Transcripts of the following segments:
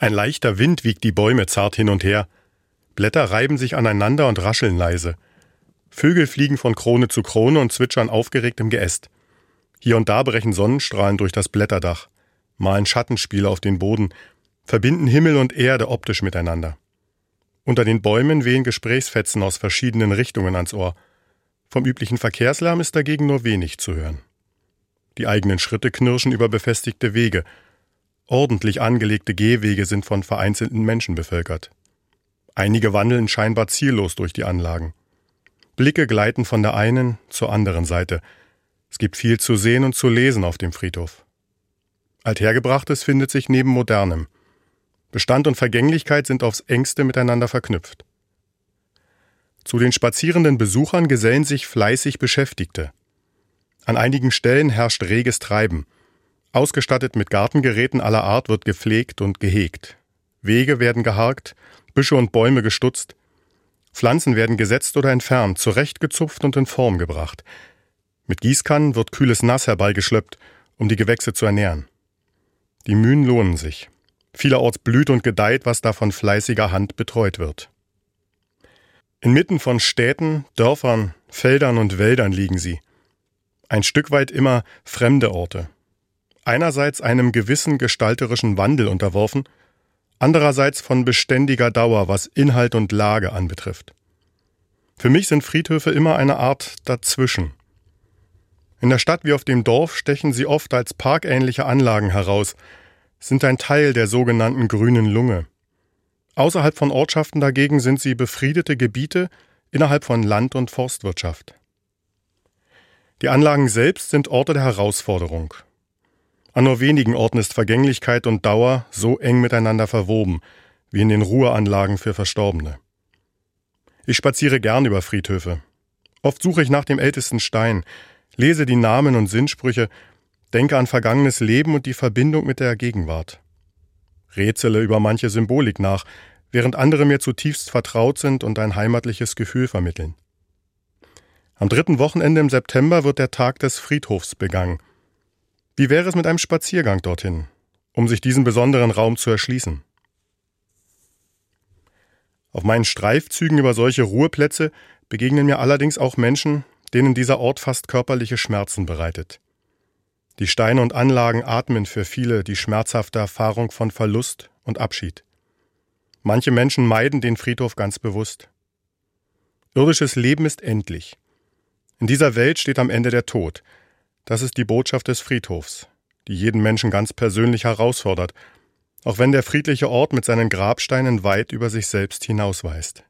Ein leichter Wind wiegt die Bäume zart hin und her. Blätter reiben sich aneinander und rascheln leise. Vögel fliegen von Krone zu Krone und zwitschern aufgeregt im Geäst. Hier und da brechen Sonnenstrahlen durch das Blätterdach, malen Schattenspiele auf den Boden, verbinden Himmel und Erde optisch miteinander. Unter den Bäumen wehen Gesprächsfetzen aus verschiedenen Richtungen ans Ohr. Vom üblichen Verkehrslärm ist dagegen nur wenig zu hören. Die eigenen Schritte knirschen über befestigte Wege. Ordentlich angelegte Gehwege sind von vereinzelten Menschen bevölkert. Einige wandeln scheinbar ziellos durch die Anlagen. Blicke gleiten von der einen zur anderen Seite. Es gibt viel zu sehen und zu lesen auf dem Friedhof. Althergebrachtes findet sich neben Modernem. Bestand und Vergänglichkeit sind aufs engste miteinander verknüpft. Zu den spazierenden Besuchern gesellen sich fleißig Beschäftigte. An einigen Stellen herrscht reges Treiben. Ausgestattet mit Gartengeräten aller Art wird gepflegt und gehegt. Wege werden geharkt, Büsche und Bäume gestutzt. Pflanzen werden gesetzt oder entfernt, zurechtgezupft und in Form gebracht. Mit Gießkannen wird kühles Nass herbeigeschleppt, um die Gewächse zu ernähren. Die Mühen lohnen sich. Vielerorts blüht und gedeiht, was da von fleißiger Hand betreut wird. Inmitten von Städten, Dörfern, Feldern und Wäldern liegen sie. Ein Stück weit immer fremde Orte. Einerseits einem gewissen gestalterischen Wandel unterworfen, andererseits von beständiger Dauer, was Inhalt und Lage anbetrifft. Für mich sind Friedhöfe immer eine Art dazwischen. In der Stadt wie auf dem Dorf stechen sie oft als parkähnliche Anlagen heraus, sind ein Teil der sogenannten grünen Lunge. Außerhalb von Ortschaften dagegen sind sie befriedete Gebiete innerhalb von Land- und Forstwirtschaft. Die Anlagen selbst sind Orte der Herausforderung. An nur wenigen Orten ist Vergänglichkeit und Dauer so eng miteinander verwoben, wie in den Ruheanlagen für Verstorbene. Ich spaziere gern über Friedhöfe. Oft suche ich nach dem ältesten Stein, lese die Namen und Sinnsprüche denke an vergangenes Leben und die Verbindung mit der Gegenwart. Rätsele über manche Symbolik nach, während andere mir zutiefst vertraut sind und ein heimatliches Gefühl vermitteln. Am dritten Wochenende im September wird der Tag des Friedhofs begangen. Wie wäre es mit einem Spaziergang dorthin, um sich diesen besonderen Raum zu erschließen? Auf meinen Streifzügen über solche Ruheplätze begegnen mir allerdings auch Menschen, denen dieser Ort fast körperliche Schmerzen bereitet. Die Steine und Anlagen atmen für viele die schmerzhafte Erfahrung von Verlust und Abschied. Manche Menschen meiden den Friedhof ganz bewusst. Irdisches Leben ist endlich. In dieser Welt steht am Ende der Tod. Das ist die Botschaft des Friedhofs, die jeden Menschen ganz persönlich herausfordert, auch wenn der friedliche Ort mit seinen Grabsteinen weit über sich selbst hinausweist.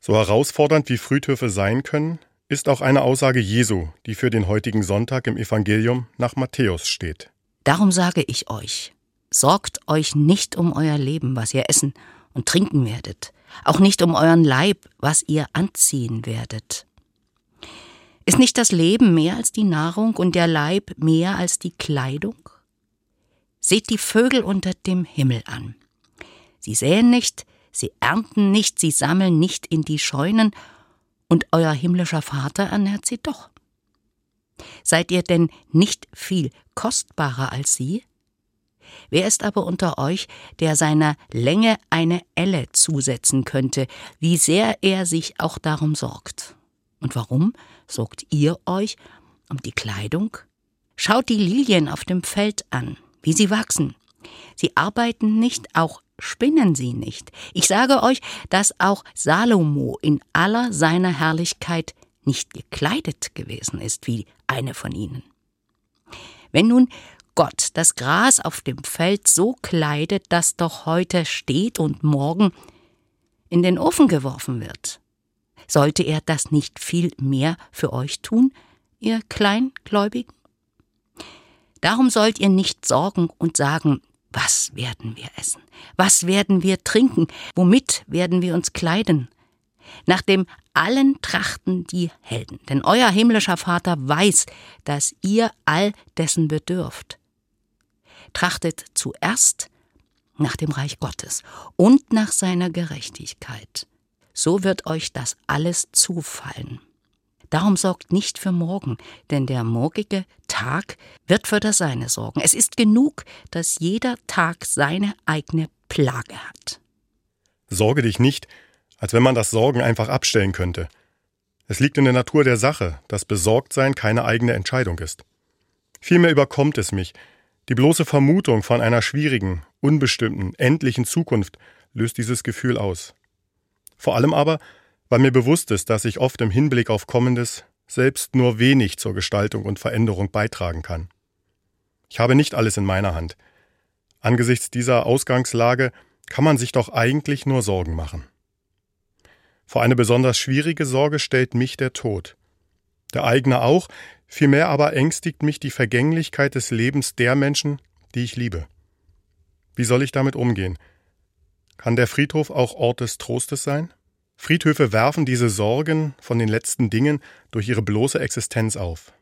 So herausfordernd wie Friedhöfe sein können, ist auch eine Aussage Jesu, die für den heutigen Sonntag im Evangelium nach Matthäus steht. Darum sage ich euch, sorgt euch nicht um euer Leben, was ihr essen und trinken werdet, auch nicht um euren Leib, was ihr anziehen werdet. Ist nicht das Leben mehr als die Nahrung und der Leib mehr als die Kleidung? Seht die Vögel unter dem Himmel an. Sie säen nicht, sie ernten nicht, sie sammeln nicht in die Scheunen, und euer himmlischer Vater ernährt sie doch. Seid ihr denn nicht viel kostbarer als sie? Wer ist aber unter euch, der seiner Länge eine Elle zusetzen könnte, wie sehr er sich auch darum sorgt? Und warum sorgt ihr euch um die Kleidung? Schaut die Lilien auf dem Feld an, wie sie wachsen. Sie arbeiten nicht, auch spinnen sie nicht. Ich sage euch, dass auch Salomo in aller seiner Herrlichkeit nicht gekleidet gewesen ist wie eine von ihnen. Wenn nun Gott das Gras auf dem Feld so kleidet, das doch heute steht und morgen in den Ofen geworfen wird, sollte er das nicht viel mehr für euch tun, ihr Kleingläubigen? Darum sollt ihr nicht sorgen und sagen, was werden wir essen? Was werden wir trinken? Womit werden wir uns kleiden? Nach dem allen trachten die Helden, denn euer himmlischer Vater weiß, dass ihr all dessen bedürft. Trachtet zuerst nach dem Reich Gottes und nach seiner Gerechtigkeit. So wird euch das alles zufallen. Darum sorgt nicht für morgen, denn der morgige Tag wird für das Seine sorgen. Es ist genug, dass jeder Tag seine eigene Plage hat. Sorge dich nicht, als wenn man das Sorgen einfach abstellen könnte. Es liegt in der Natur der Sache, dass Besorgtsein keine eigene Entscheidung ist. Vielmehr überkommt es mich. Die bloße Vermutung von einer schwierigen, unbestimmten, endlichen Zukunft löst dieses Gefühl aus. Vor allem aber, weil mir bewusst ist, dass ich oft im Hinblick auf Kommendes selbst nur wenig zur Gestaltung und Veränderung beitragen kann. Ich habe nicht alles in meiner Hand. Angesichts dieser Ausgangslage kann man sich doch eigentlich nur Sorgen machen. Vor eine besonders schwierige Sorge stellt mich der Tod. Der eigene auch, vielmehr aber ängstigt mich die Vergänglichkeit des Lebens der Menschen, die ich liebe. Wie soll ich damit umgehen? Kann der Friedhof auch Ort des Trostes sein? Friedhöfe werfen diese Sorgen von den letzten Dingen durch ihre bloße Existenz auf,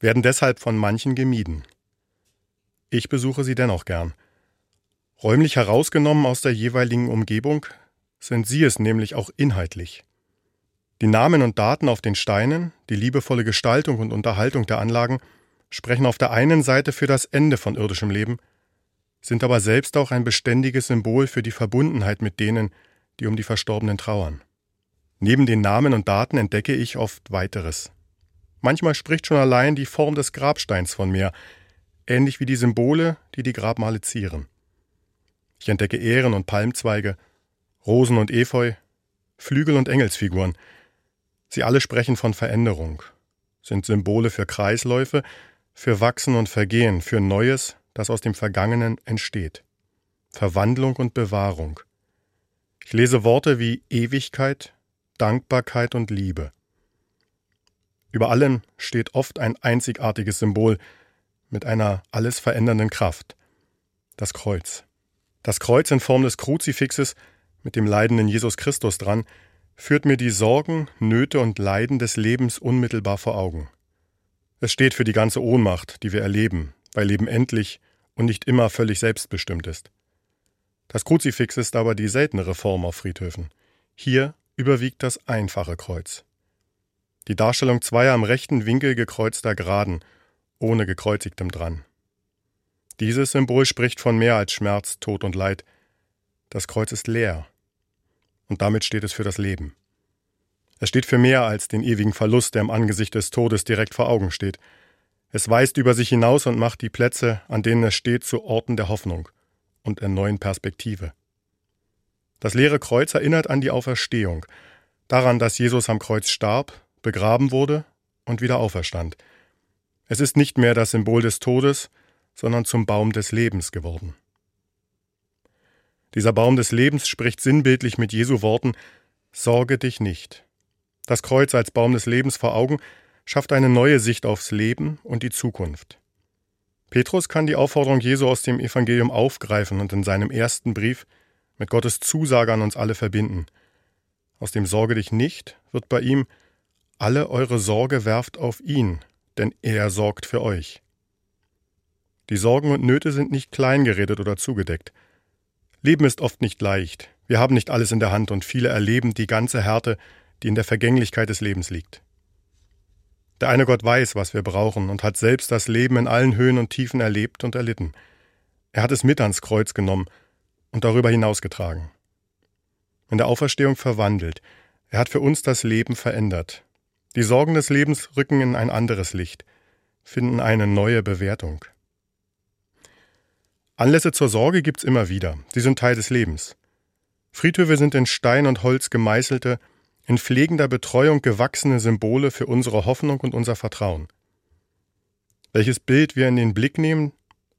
werden deshalb von manchen gemieden. Ich besuche sie dennoch gern. Räumlich herausgenommen aus der jeweiligen Umgebung sind sie es nämlich auch inhaltlich. Die Namen und Daten auf den Steinen, die liebevolle Gestaltung und Unterhaltung der Anlagen sprechen auf der einen Seite für das Ende von irdischem Leben, sind aber selbst auch ein beständiges Symbol für die Verbundenheit mit denen, die um die Verstorbenen trauern. Neben den Namen und Daten entdecke ich oft weiteres. Manchmal spricht schon allein die Form des Grabsteins von mir, ähnlich wie die Symbole, die die Grabmale zieren. Ich entdecke Ähren und Palmzweige, Rosen und Efeu, Flügel und Engelsfiguren. Sie alle sprechen von Veränderung, sind Symbole für Kreisläufe, für Wachsen und Vergehen, für Neues, das aus dem Vergangenen entsteht. Verwandlung und Bewahrung. Ich lese Worte wie Ewigkeit, Dankbarkeit und Liebe. Über allem steht oft ein einzigartiges Symbol mit einer alles verändernden Kraft. Das Kreuz. Das Kreuz in Form des Kruzifixes mit dem leidenden Jesus Christus dran führt mir die Sorgen, Nöte und Leiden des Lebens unmittelbar vor Augen. Es steht für die ganze Ohnmacht, die wir erleben, weil Leben endlich und nicht immer völlig selbstbestimmt ist. Das Kruzifix ist aber die seltenere Form auf Friedhöfen. Hier überwiegt das einfache Kreuz. Die Darstellung zweier am rechten Winkel gekreuzter Graden, ohne gekreuzigtem dran. Dieses Symbol spricht von mehr als Schmerz, Tod und Leid. Das Kreuz ist leer. Und damit steht es für das Leben. Es steht für mehr als den ewigen Verlust, der im Angesicht des Todes direkt vor Augen steht. Es weist über sich hinaus und macht die Plätze, an denen es steht, zu Orten der Hoffnung und der neuen Perspektive. Das leere Kreuz erinnert an die Auferstehung, daran, dass Jesus am Kreuz starb, begraben wurde und wieder auferstand. Es ist nicht mehr das Symbol des Todes, sondern zum Baum des Lebens geworden. Dieser Baum des Lebens spricht sinnbildlich mit Jesu Worten Sorge dich nicht. Das Kreuz als Baum des Lebens vor Augen schafft eine neue Sicht aufs Leben und die Zukunft. Petrus kann die Aufforderung Jesu aus dem Evangelium aufgreifen und in seinem ersten Brief mit Gottes Zusage an uns alle verbinden. Aus dem Sorge dich nicht wird bei ihm alle eure Sorge werft auf ihn, denn er sorgt für euch. Die Sorgen und Nöte sind nicht kleingeredet oder zugedeckt. Leben ist oft nicht leicht. Wir haben nicht alles in der Hand und viele erleben die ganze Härte, die in der Vergänglichkeit des Lebens liegt. Der eine Gott weiß, was wir brauchen und hat selbst das Leben in allen Höhen und Tiefen erlebt und erlitten. Er hat es mit ans Kreuz genommen und darüber hinausgetragen. In der Auferstehung verwandelt. Er hat für uns das Leben verändert. Die Sorgen des Lebens rücken in ein anderes Licht, finden eine neue Bewertung. Anlässe zur Sorge gibt's immer wieder. Sie sind Teil des Lebens. Friedhöfe sind in Stein und Holz gemeißelte, in pflegender Betreuung gewachsene Symbole für unsere Hoffnung und unser Vertrauen. Welches Bild wir in den Blick nehmen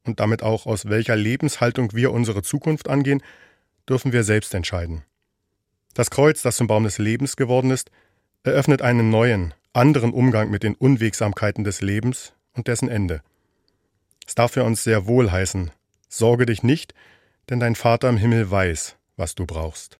und damit auch aus welcher Lebenshaltung wir unsere Zukunft angehen, dürfen wir selbst entscheiden. Das Kreuz, das zum Baum des Lebens geworden ist, eröffnet einen neuen, anderen Umgang mit den Unwegsamkeiten des Lebens und dessen Ende. Es darf für uns sehr wohl heißen, Sorge dich nicht, denn dein Vater im Himmel weiß, was du brauchst.